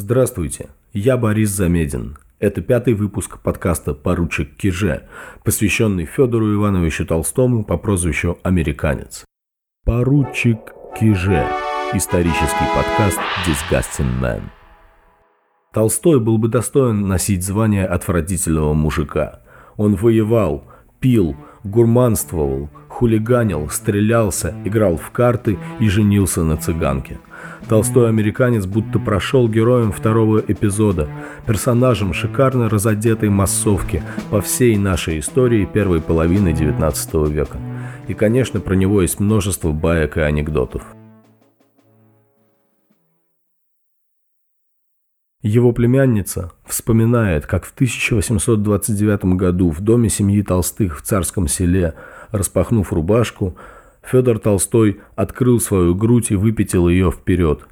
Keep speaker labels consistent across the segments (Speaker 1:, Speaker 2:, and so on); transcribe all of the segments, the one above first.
Speaker 1: Здравствуйте, я Борис Замедин. Это пятый выпуск подкаста «Поручик Киже», посвященный Федору Ивановичу Толстому по прозвищу «Американец». «Поручик Киже» – исторический подкаст «Disgusting Man». Толстой был бы достоин носить звание отвратительного мужика. Он воевал, пил, гурманствовал, хулиганил, стрелялся, играл в карты и женился на цыганке – Толстой американец будто прошел героем второго эпизода, персонажем шикарно разодетой массовки по всей нашей истории первой половины XIX века. И, конечно, про него есть множество баек и анекдотов. Его племянница вспоминает, как в 1829 году в доме семьи Толстых в Царском селе, распахнув рубашку, Федор Толстой открыл свою грудь и выпятил ее вперед.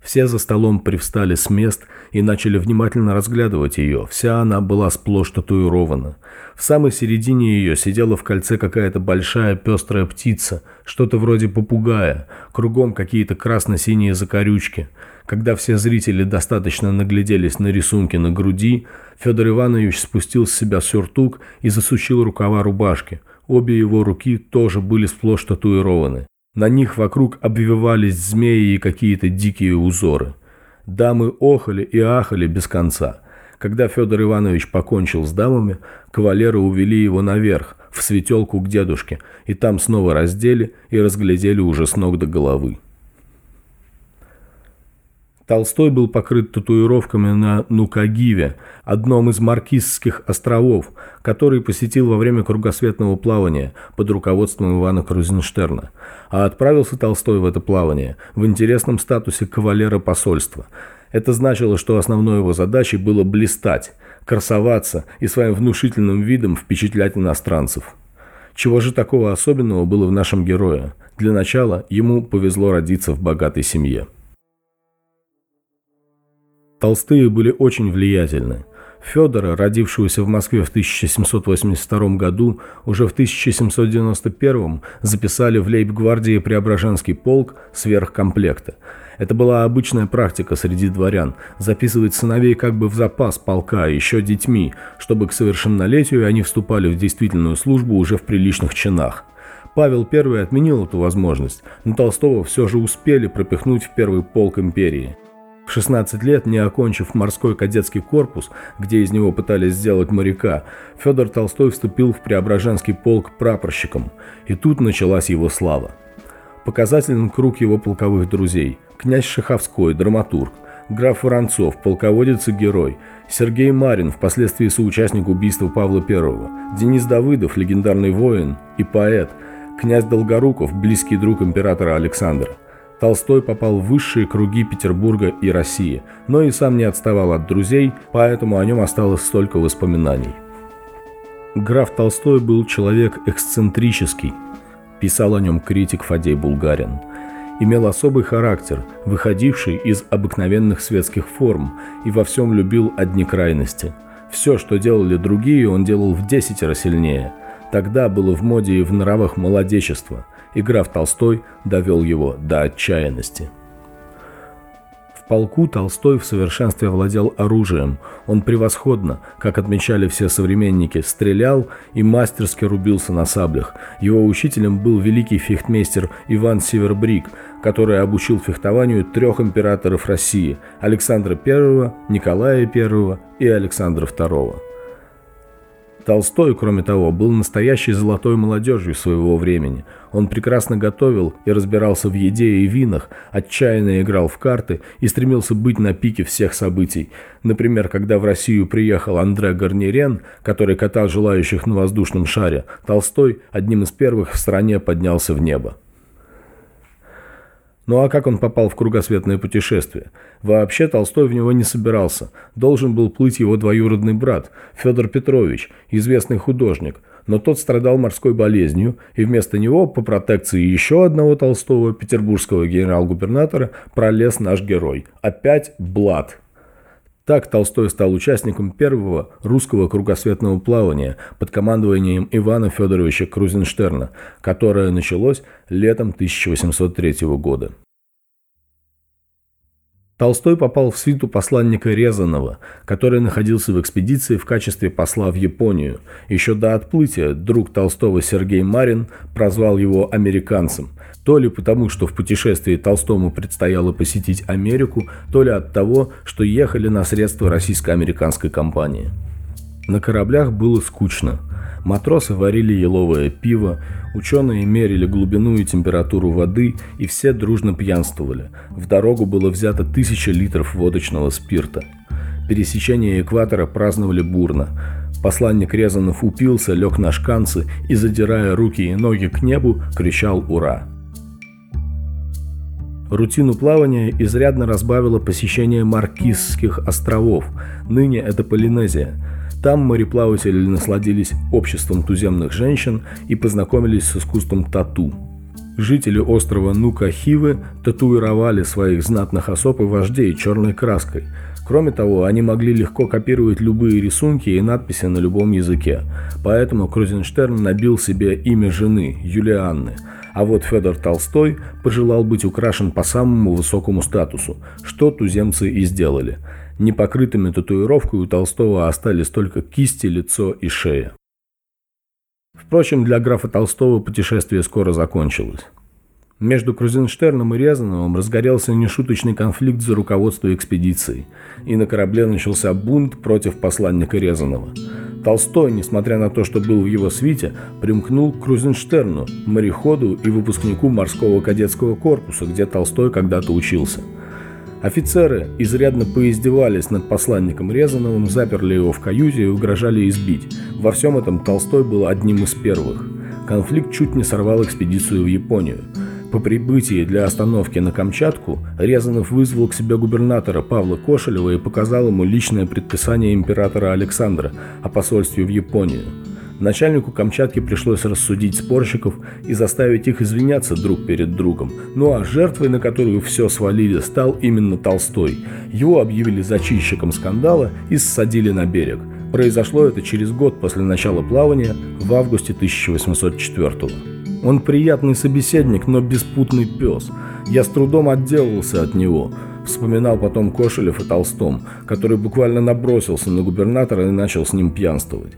Speaker 1: Все за столом привстали с мест и начали внимательно разглядывать ее. Вся она была сплошь татуирована. В самой середине ее сидела в кольце какая-то большая пестрая птица, что-то вроде попугая, кругом какие-то красно-синие закорючки. Когда все зрители достаточно нагляделись на рисунки на груди, Федор Иванович спустил с себя сюртук и засучил рукава рубашки – Обе его руки тоже были сплошь татуированы. На них вокруг обвивались змеи и какие-то дикие узоры. Дамы охали и ахали без конца. Когда Федор Иванович покончил с дамами, кавалеры увели его наверх, в светелку к дедушке, и там снова раздели и разглядели уже с ног до головы. Толстой был покрыт татуировками на Нукагиве, одном из Маркизских островов, который посетил во время кругосветного плавания под руководством Ивана Крузенштерна. А отправился Толстой в это плавание в интересном статусе кавалера посольства. Это значило, что основной его задачей было блистать, красоваться и своим внушительным видом впечатлять иностранцев. Чего же такого особенного было в нашем герое? Для начала ему повезло родиться в богатой семье. Толстые были очень влиятельны. Федора, родившегося в Москве в 1782 году, уже в 1791 записали в лейб-гвардии Преображенский полк сверхкомплекта. Это была обычная практика среди дворян – записывать сыновей как бы в запас полка, еще детьми, чтобы к совершеннолетию они вступали в действительную службу уже в приличных чинах. Павел I отменил эту возможность, но Толстого все же успели пропихнуть в первый полк империи – в 16 лет, не окончив морской кадетский корпус, где из него пытались сделать моряка, Федор Толстой вступил в Преображенский полк прапорщиком, и тут началась его слава. Показателен круг его полковых друзей – князь Шаховской, драматург, граф Воронцов, полководец и герой, Сергей Марин, впоследствии соучастник убийства Павла I, Денис Давыдов, легендарный воин и поэт, князь Долгоруков, близкий друг императора Александра – Толстой попал в высшие круги Петербурга и России, но и сам не отставал от друзей, поэтому о нем осталось столько воспоминаний. Граф Толстой был человек эксцентрический, писал о нем критик Фадей Булгарин. Имел особый характер, выходивший из обыкновенных светских форм, и во всем любил одни крайности. Все, что делали другие, он делал в десятеро сильнее. Тогда было в моде и в нравах молодечество – и граф Толстой довел его до отчаянности. В полку Толстой в совершенстве владел оружием. Он превосходно, как отмечали все современники, стрелял и мастерски рубился на саблях. Его учителем был великий фехтмейстер Иван Севербрик, который обучил фехтованию трех императоров России – Александра I, Николая I и Александра II. Толстой, кроме того, был настоящей золотой молодежью своего времени. Он прекрасно готовил и разбирался в еде и винах, отчаянно играл в карты и стремился быть на пике всех событий. Например, когда в Россию приехал Андре Гарнирен, который катал желающих на воздушном шаре, Толстой одним из первых в стране поднялся в небо. Ну а как он попал в кругосветное путешествие? Вообще Толстой в него не собирался. Должен был плыть его двоюродный брат, Федор Петрович, известный художник. Но тот страдал морской болезнью, и вместо него, по протекции еще одного Толстого, петербургского генерал-губернатора, пролез наш герой. Опять Блад. Так Толстой стал участником первого русского кругосветного плавания под командованием Ивана Федоровича Крузенштерна, которое началось летом 1803 года. Толстой попал в свиту посланника Резанова, который находился в экспедиции в качестве посла в Японию. Еще до отплытия друг Толстого Сергей Марин прозвал его «американцем», то ли потому, что в путешествии Толстому предстояло посетить Америку, то ли от того, что ехали на средства российско-американской компании. На кораблях было скучно. Матросы варили еловое пиво, ученые мерили глубину и температуру воды, и все дружно пьянствовали. В дорогу было взято тысяча литров водочного спирта. Пересечение экватора праздновали бурно. Посланник Резанов упился, лег на шканцы и, задирая руки и ноги к небу, кричал «Ура!». Рутину плавания изрядно разбавило посещение Маркизских островов, ныне это Полинезия – там мореплаватели насладились обществом туземных женщин и познакомились с искусством тату. Жители острова Нука-Хивы татуировали своих знатных особ и вождей черной краской. Кроме того, они могли легко копировать любые рисунки и надписи на любом языке. Поэтому Крузенштерн набил себе имя жены, Юлианны. А вот Федор Толстой пожелал быть украшен по самому высокому статусу, что туземцы и сделали – Непокрытыми татуировкой у Толстого остались только кисти, лицо и шея. Впрочем, для графа Толстого путешествие скоро закончилось. Между Крузенштерном и Рязановым разгорелся нешуточный конфликт за руководство экспедицией, и на корабле начался бунт против посланника Рязанова. Толстой, несмотря на то, что был в его свите, примкнул к Крузенштерну, мореходу и выпускнику морского кадетского корпуса, где Толстой когда-то учился – Офицеры изрядно поиздевались над посланником Резановым, заперли его в каюте и угрожали избить. Во всем этом Толстой был одним из первых. Конфликт чуть не сорвал экспедицию в Японию. По прибытии для остановки на Камчатку Резанов вызвал к себе губернатора Павла Кошелева и показал ему личное предписание императора Александра о посольстве в Японию. Начальнику Камчатки пришлось рассудить спорщиков и заставить их извиняться друг перед другом. Ну а жертвой, на которую все свалили, стал именно Толстой. Его объявили зачинщиком скандала и ссадили на берег. Произошло это через год после начала плавания в августе 1804 года. Он приятный собеседник, но беспутный пес. Я с трудом отделался от него. Вспоминал потом Кошелев и Толстом, который буквально набросился на губернатора и начал с ним пьянствовать.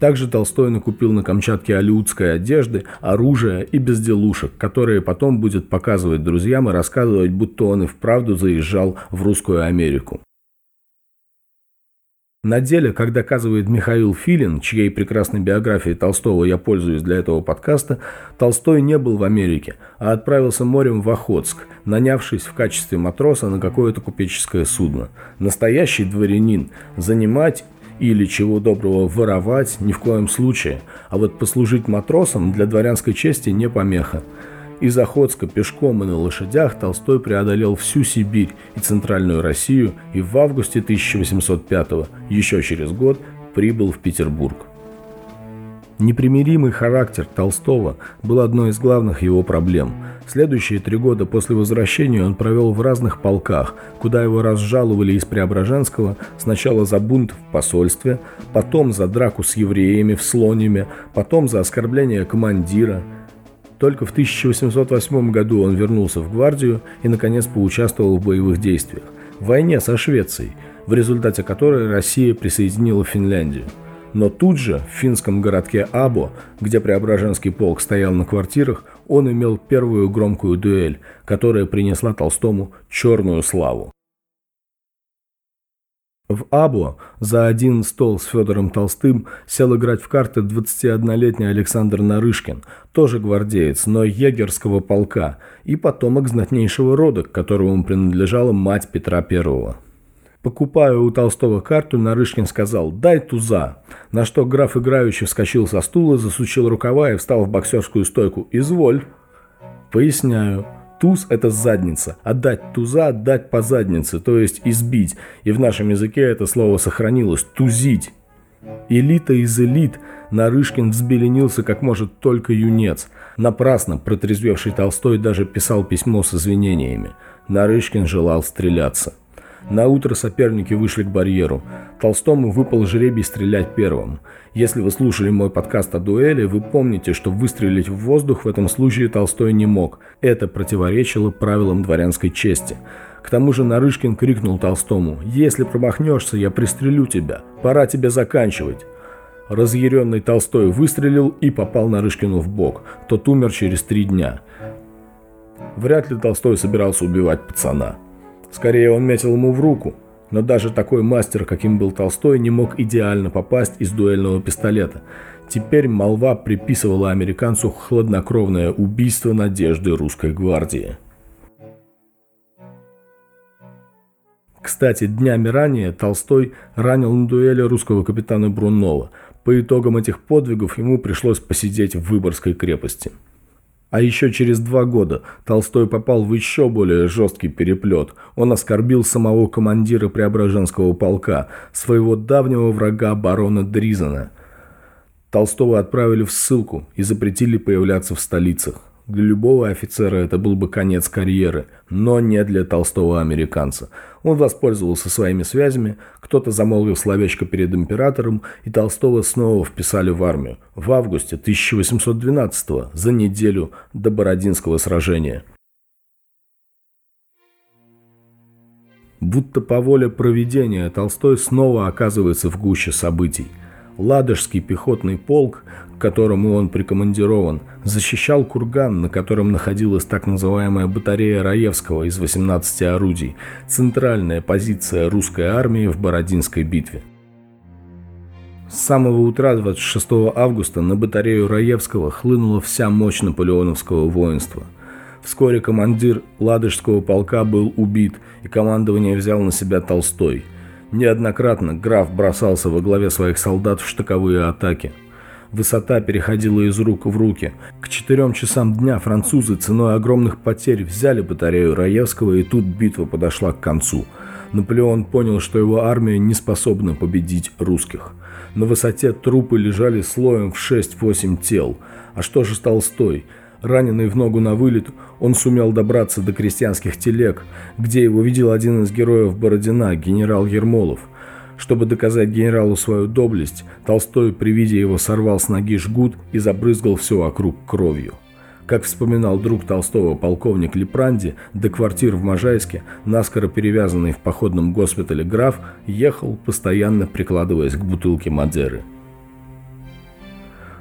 Speaker 1: Также Толстой накупил на Камчатке алиутской одежды, оружия и безделушек, которые потом будет показывать друзьям и рассказывать, будто он и вправду заезжал в русскую Америку. На деле, как доказывает Михаил Филин, чьей прекрасной биографией Толстого я пользуюсь для этого подкаста, Толстой не был в Америке, а отправился морем в Охотск, нанявшись в качестве матроса на какое-то купеческое судно. Настоящий дворянин, занимать или, чего доброго, воровать ни в коем случае, а вот послужить матросом для дворянской чести не помеха. Из Охотска пешком и на лошадях Толстой преодолел всю Сибирь и Центральную Россию и в августе 1805 еще через год, прибыл в Петербург. Непримиримый характер Толстого был одной из главных его проблем. Следующие три года после возвращения он провел в разных полках, куда его разжаловали из Преображенского сначала за бунт в посольстве, потом за драку с евреями в Слониме, потом за оскорбление командира. Только в 1808 году он вернулся в гвардию и, наконец, поучаствовал в боевых действиях. В войне со Швецией, в результате которой Россия присоединила Финляндию. Но тут же, в финском городке Або, где Преображенский полк стоял на квартирах, он имел первую громкую дуэль, которая принесла Толстому черную славу. В Або за один стол с Федором Толстым сел играть в карты 21-летний Александр Нарышкин, тоже гвардеец, но егерского полка, и потомок знатнейшего рода, к которому принадлежала мать Петра Первого. Покупая у Толстого карту, Нарышкин сказал «дай туза», на что граф играючи вскочил со стула, засучил рукава и встал в боксерскую стойку. «Изволь». Поясняю. Туз – это задница. Отдать туза – отдать по заднице, то есть избить. И в нашем языке это слово сохранилось – тузить. Элита из элит Нарышкин взбеленился, как может только юнец. Напрасно протрезвевший Толстой даже писал письмо с извинениями. Нарышкин желал стреляться. На утро соперники вышли к барьеру. Толстому выпал жребий стрелять первым. Если вы слушали мой подкаст о дуэли, вы помните, что выстрелить в воздух в этом случае Толстой не мог. Это противоречило правилам дворянской чести. К тому же Нарышкин крикнул Толстому «Если промахнешься, я пристрелю тебя. Пора тебе заканчивать». Разъяренный Толстой выстрелил и попал Нарышкину в бок. Тот умер через три дня. Вряд ли Толстой собирался убивать пацана. Скорее, он метил ему в руку. Но даже такой мастер, каким был Толстой, не мог идеально попасть из дуэльного пистолета. Теперь молва приписывала американцу хладнокровное убийство надежды русской гвардии. Кстати, днями ранее Толстой ранил на дуэли русского капитана Брунова. По итогам этих подвигов ему пришлось посидеть в Выборгской крепости. А еще через два года Толстой попал в еще более жесткий переплет. Он оскорбил самого командира Преображенского полка, своего давнего врага барона Дризена. Толстого отправили в ссылку и запретили появляться в столицах. Для любого офицера это был бы конец карьеры, но не для толстого американца. Он воспользовался своими связями, кто-то замолвил словечко перед императором, и Толстого снова вписали в армию в августе 1812 за неделю до Бородинского сражения. Будто по воле проведения Толстой снова оказывается в гуще событий – Ладожский пехотный полк, к которому он прикомандирован, защищал курган, на котором находилась так называемая батарея Раевского из 18 орудий, центральная позиция русской армии в Бородинской битве. С самого утра 26 августа на батарею Раевского хлынула вся мощь наполеоновского воинства. Вскоре командир Ладожского полка был убит, и командование взял на себя Толстой – Неоднократно граф бросался во главе своих солдат в штыковые атаки. Высота переходила из рук в руки. К четырем часам дня французы ценой огромных потерь взяли батарею Раевского, и тут битва подошла к концу. Наполеон понял, что его армия не способна победить русских. На высоте трупы лежали слоем в 6-8 тел. А что же Толстой? Раненый в ногу на вылет, он сумел добраться до крестьянских телег, где его видел один из героев Бородина, генерал Ермолов. Чтобы доказать генералу свою доблесть, Толстой при виде его сорвал с ноги жгут и забрызгал все вокруг кровью. Как вспоминал друг Толстого полковник Лепранди, до квартир в Можайске, наскоро перевязанный в походном госпитале граф, ехал, постоянно прикладываясь к бутылке Мадеры –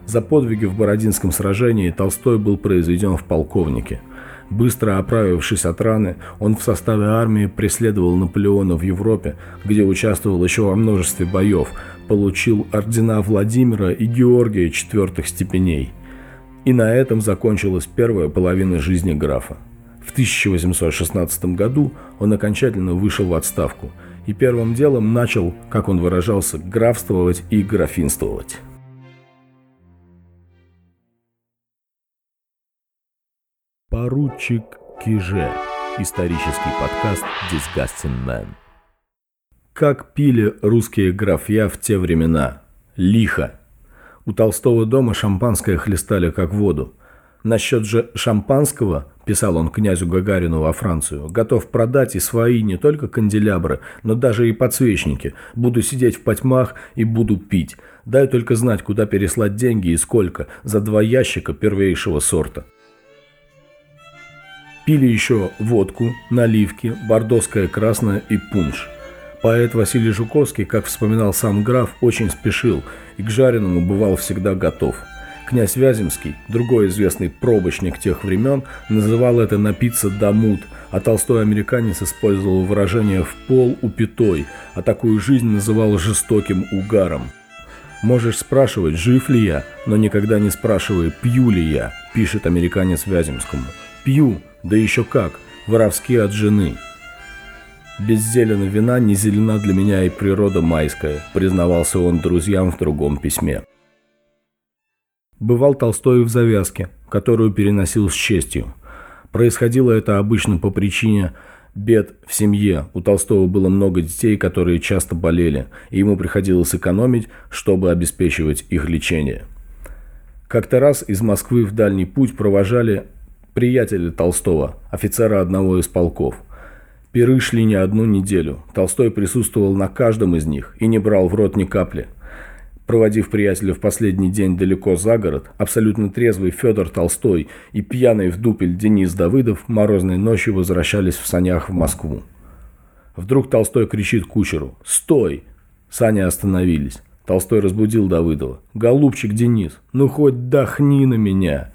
Speaker 1: за подвиги в Бородинском сражении Толстой был произведен в полковнике. Быстро оправившись от раны, он в составе армии преследовал Наполеона в Европе, где участвовал еще во множестве боев, получил ордена Владимира и Георгия четвертых степеней. И на этом закончилась первая половина жизни графа. В 1816 году он окончательно вышел в отставку и первым делом начал, как он выражался, графствовать и графинствовать. Поручик Киже. Исторический подкаст Disgusting Man. Как пили русские графья в те времена? Лихо. У Толстого дома шампанское хлестали как воду. Насчет же шампанского, писал он князю Гагарину во Францию, готов продать и свои не только канделябры, но даже и подсвечники. Буду сидеть в потьмах и буду пить. Дай только знать, куда переслать деньги и сколько, за два ящика первейшего сорта. Пили еще водку, наливки, бордоское красное и пунш. Поэт Василий Жуковский, как вспоминал сам граф, очень спешил и к жареному бывал всегда готов. Князь Вяземский, другой известный пробочник тех времен, называл это «напиться дамут», а толстой американец использовал выражение «в пол упитой», а такую жизнь называл жестоким угаром. «Можешь спрашивать, жив ли я, но никогда не спрашивай, пью ли я», пишет американец Вяземскому. «Пью, да еще как, воровски от жены. Без зелена вина не зелена для меня и природа майская, признавался он друзьям в другом письме. Бывал Толстой в завязке, которую переносил с честью. Происходило это обычно по причине бед в семье. У Толстого было много детей, которые часто болели, и ему приходилось экономить, чтобы обеспечивать их лечение. Как-то раз из Москвы в дальний путь провожали приятеля Толстого, офицера одного из полков. Пиры шли не одну неделю. Толстой присутствовал на каждом из них и не брал в рот ни капли. Проводив приятеля в последний день далеко за город, абсолютно трезвый Федор Толстой и пьяный в дупель Денис Давыдов морозной ночью возвращались в санях в Москву. Вдруг Толстой кричит кучеру «Стой!». Сани остановились. Толстой разбудил Давыдова. «Голубчик Денис, ну хоть дохни на меня!»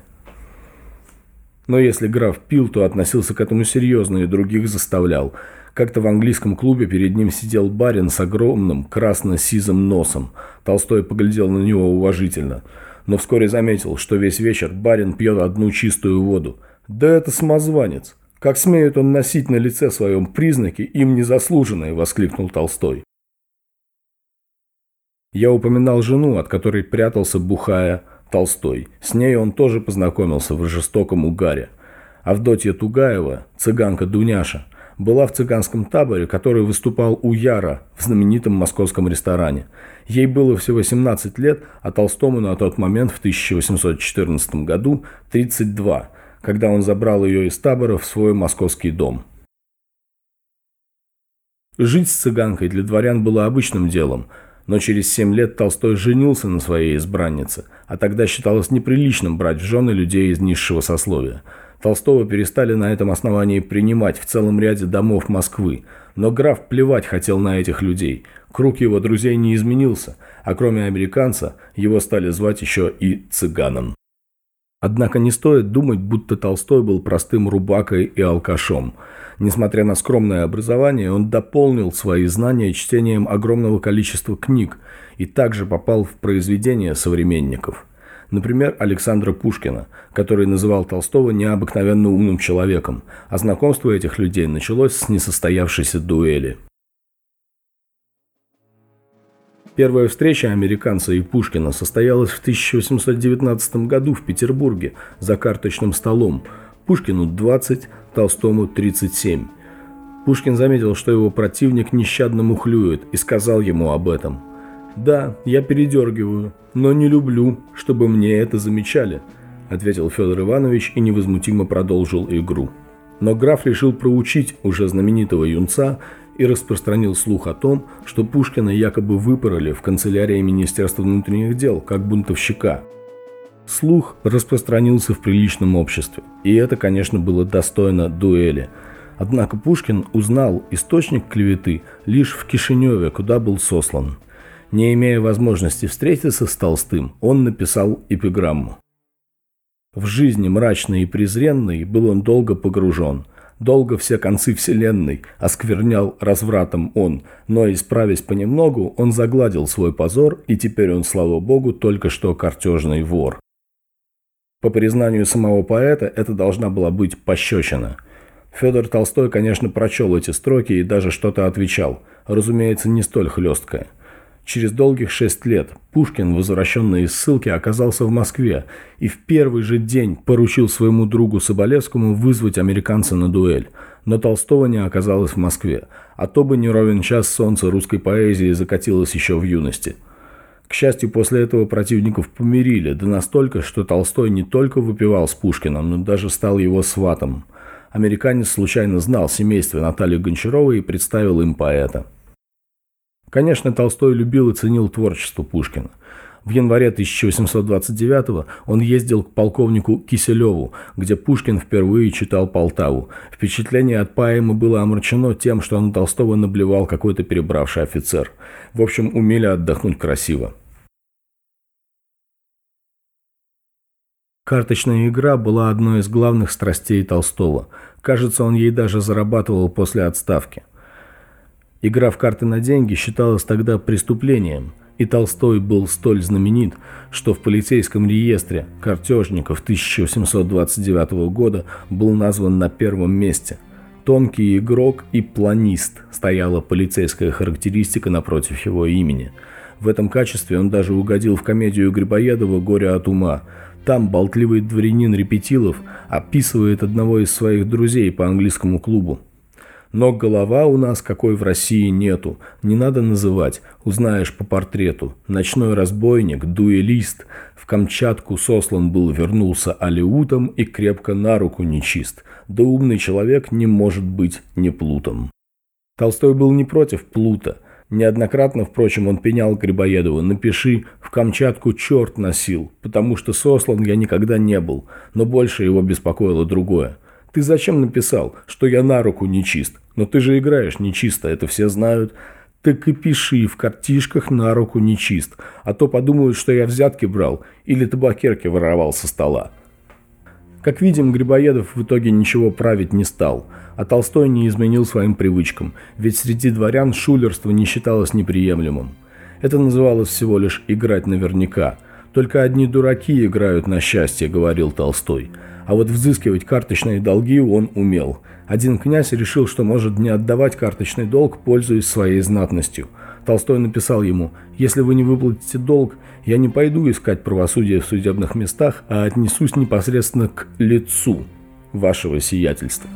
Speaker 1: Но если граф пил, то относился к этому серьезно и других заставлял. Как-то в английском клубе перед ним сидел барин с огромным красно-сизым носом. Толстой поглядел на него уважительно. Но вскоре заметил, что весь вечер барин пьет одну чистую воду. «Да это самозванец! Как смеет он носить на лице своем признаки, им незаслуженные!» – воскликнул Толстой. Я упоминал жену, от которой прятался, бухая, Толстой. С ней он тоже познакомился в жестоком угаре. Авдотья Тугаева, цыганка Дуняша, была в цыганском таборе, который выступал у Яра в знаменитом московском ресторане. Ей было всего 17 лет, а Толстому на тот момент в 1814 году 32, когда он забрал ее из табора в свой московский дом. Жить с цыганкой для дворян было обычным делом – но через семь лет Толстой женился на своей избраннице, а тогда считалось неприличным брать в жены людей из низшего сословия. Толстого перестали на этом основании принимать в целом ряде домов Москвы, но граф плевать хотел на этих людей. Круг его друзей не изменился, а кроме американца его стали звать еще и цыганом. Однако не стоит думать, будто Толстой был простым рубакой и алкашом – Несмотря на скромное образование, он дополнил свои знания чтением огромного количества книг и также попал в произведения современников. Например, Александра Пушкина, который называл Толстого необыкновенно умным человеком, а знакомство этих людей началось с несостоявшейся дуэли. Первая встреча американца и Пушкина состоялась в 1819 году в Петербурге за карточным столом. Пушкину 20, Толстому 37. Пушкин заметил, что его противник нещадно мухлюет, и сказал ему об этом. «Да, я передергиваю, но не люблю, чтобы мне это замечали», ответил Федор Иванович и невозмутимо продолжил игру. Но граф решил проучить уже знаменитого юнца и распространил слух о том, что Пушкина якобы выпороли в канцелярии Министерства внутренних дел, как бунтовщика – Слух распространился в приличном обществе, и это, конечно, было достойно дуэли. Однако Пушкин узнал источник клеветы лишь в Кишиневе, куда был сослан. Не имея возможности встретиться с Толстым, он написал эпиграмму. В жизни мрачной и презренной был он долго погружен. Долго все концы вселенной осквернял развратом он, но, исправясь понемногу, он загладил свой позор, и теперь он, слава богу, только что картежный вор. По признанию самого поэта, это должна была быть пощечина. Федор Толстой, конечно, прочел эти строки и даже что-то отвечал, разумеется, не столь хлесткое. Через долгих шесть лет Пушкин, возвращенный из ссылки, оказался в Москве и в первый же день поручил своему другу Соболевскому вызвать американца на дуэль. Но Толстого не оказалось в Москве, а то бы не ровен час солнце русской поэзии закатилось еще в юности – к счастью, после этого противников помирили, да настолько, что Толстой не только выпивал с Пушкиным, но даже стал его сватом. Американец случайно знал семейство Натальи Гончаровой и представил им поэта. Конечно, Толстой любил и ценил творчество Пушкина. В январе 1829 он ездил к полковнику Киселеву, где Пушкин впервые читал Полтаву. Впечатление от поэмы было омрачено тем, что на Толстого наблевал какой-то перебравший офицер. В общем, умели отдохнуть красиво. Карточная игра была одной из главных страстей Толстого. Кажется, он ей даже зарабатывал после отставки. Игра в карты на деньги считалась тогда преступлением – и Толстой был столь знаменит, что в полицейском реестре картежников 1829 года был назван на первом месте. Тонкий игрок и планист стояла полицейская характеристика напротив его имени. В этом качестве он даже угодил в комедию Грибоедова «Горе от ума». Там болтливый дворянин Репетилов описывает одного из своих друзей по английскому клубу. Но голова у нас какой в России нету. Не надо называть. Узнаешь по портрету. Ночной разбойник, дуэлист. В Камчатку сослан был, вернулся алиутом и крепко на руку нечист. Да умный человек не может быть не плутом. Толстой был не против плута. Неоднократно, впрочем, он пенял Грибоедову «Напиши, в Камчатку черт носил, потому что сослан я никогда не был, но больше его беспокоило другое. Ты зачем написал, что я на руку нечист? Но ты же играешь нечисто, это все знают. Так и пиши в картишках на руку нечист, а то подумают, что я взятки брал или табакерки воровал со стола. Как видим, Грибоедов в итоге ничего править не стал, а Толстой не изменил своим привычкам, ведь среди дворян шулерство не считалось неприемлемым. Это называлось всего лишь «играть наверняка». «Только одни дураки играют на счастье», — говорил Толстой. А вот взыскивать карточные долги он умел. Один князь решил, что может не отдавать карточный долг, пользуясь своей знатностью. Толстой написал ему, «Если вы не выплатите долг, я не пойду искать правосудие в судебных местах, а отнесусь непосредственно к лицу вашего сиятельства».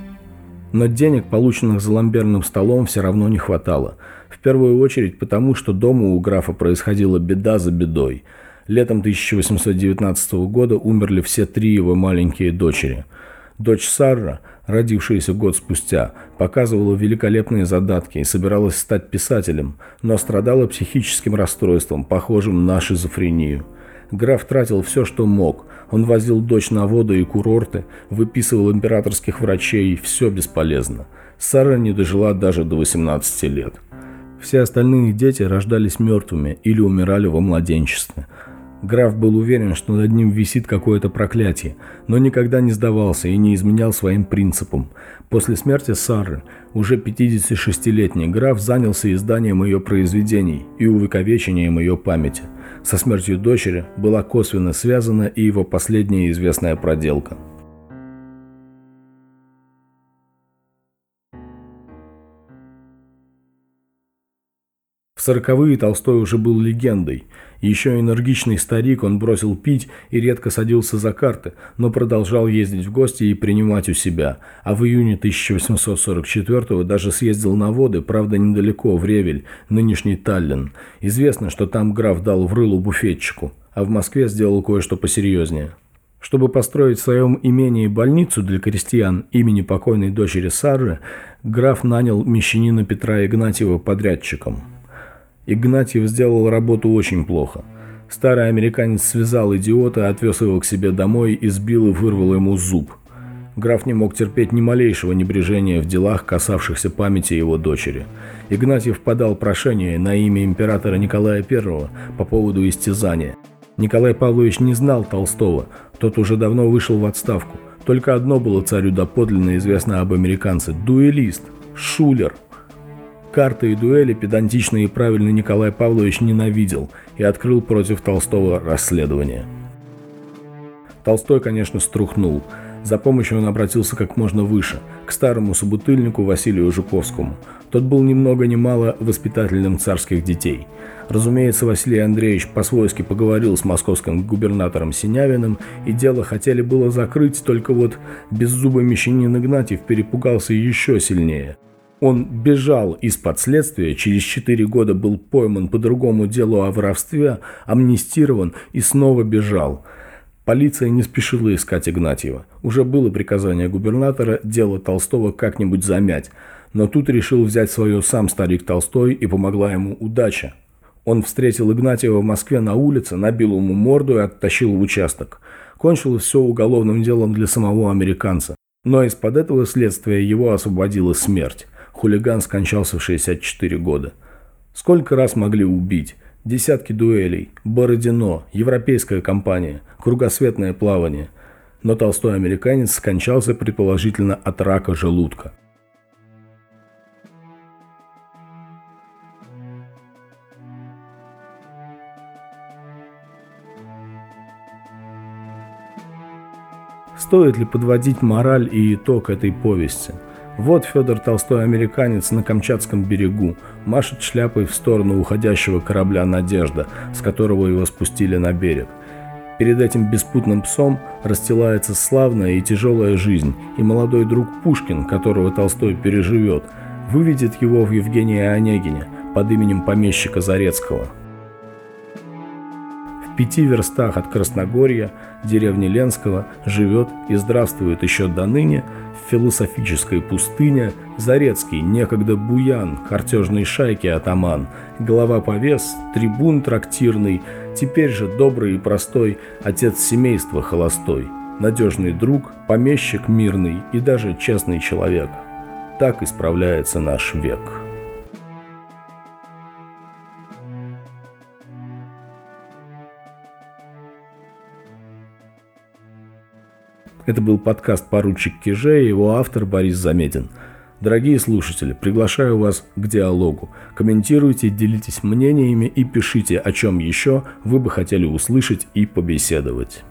Speaker 1: Но денег, полученных за ламберным столом, все равно не хватало. В первую очередь потому, что дома у графа происходила беда за бедой – Летом 1819 года умерли все три его маленькие дочери. Дочь Сарра, родившаяся год спустя, показывала великолепные задатки и собиралась стать писателем, но страдала психическим расстройством, похожим на шизофрению. Граф тратил все, что мог. Он возил дочь на воду и курорты, выписывал императорских врачей, все бесполезно. Сара не дожила даже до 18 лет. Все остальные дети рождались мертвыми или умирали во младенчестве. Граф был уверен, что над ним висит какое-то проклятие, но никогда не сдавался и не изменял своим принципам. После смерти Сары, уже 56-летний граф занялся изданием ее произведений и увековечением ее памяти. Со смертью дочери была косвенно связана и его последняя известная проделка – Сороковые Толстой уже был легендой. Еще энергичный старик, он бросил пить и редко садился за карты, но продолжал ездить в гости и принимать у себя. А в июне 1844 даже съездил на воды, правда недалеко, в Ревель, нынешний Таллин. Известно, что там граф дал в рылу буфетчику, а в Москве сделал кое-что посерьезнее. Чтобы построить в своем имении больницу для крестьян имени покойной дочери Сарры, граф нанял мещанина Петра Игнатьева подрядчиком. Игнатьев сделал работу очень плохо. Старый американец связал идиота, отвез его к себе домой, избил и вырвал ему зуб. Граф не мог терпеть ни малейшего небрежения в делах, касавшихся памяти его дочери. Игнатьев подал прошение на имя императора Николая I по поводу истязания. Николай Павлович не знал Толстого, тот уже давно вышел в отставку. Только одно было царю доподлинно известно об американце – дуэлист, шулер – Карты и дуэли педантичный и правильный Николай Павлович ненавидел и открыл против Толстого расследование. Толстой, конечно, струхнул. За помощью он обратился как можно выше, к старому собутыльнику Василию Жуковскому. Тот был ни много ни мало воспитателем царских детей. Разумеется, Василий Андреевич по-свойски поговорил с московским губернатором Синявиным, и дело хотели было закрыть, только вот беззубый мещанин Игнатьев перепугался еще сильнее – он бежал из-под следствия, через 4 года был пойман по другому делу о воровстве, амнистирован и снова бежал. Полиция не спешила искать Игнатьева. Уже было приказание губернатора дело Толстого как-нибудь замять. Но тут решил взять свое сам старик Толстой и помогла ему удача. Он встретил Игнатьева в Москве на улице, набил ему морду и оттащил в участок. Кончилось все уголовным делом для самого американца. Но из-под этого следствия его освободила смерть. Хулиган скончался в 64 года. Сколько раз могли убить? Десятки дуэлей, Бородино, европейская компания, кругосветное плавание. Но толстой американец скончался предположительно от рака желудка. Стоит ли подводить мораль и итог этой повести – вот Федор Толстой американец на Камчатском берегу, машет шляпой в сторону уходящего корабля «Надежда», с которого его спустили на берег. Перед этим беспутным псом расстилается славная и тяжелая жизнь, и молодой друг Пушкин, которого Толстой переживет – выведет его в Евгении Онегине под именем помещика Зарецкого. В пяти верстах от Красногорья, деревни Ленского, живет и здравствует еще до ныне в философической пустыне Зарецкий, некогда буян, картежной шайки атаман, глава повес, трибун трактирный, теперь же добрый и простой, отец семейства холостой, надежный друг, помещик мирный и даже честный человек. Так исправляется наш век. Это был подкаст «Поручик Киже» и его автор Борис Заметин. Дорогие слушатели, приглашаю вас к диалогу. Комментируйте, делитесь мнениями и пишите, о чем еще вы бы хотели услышать и побеседовать.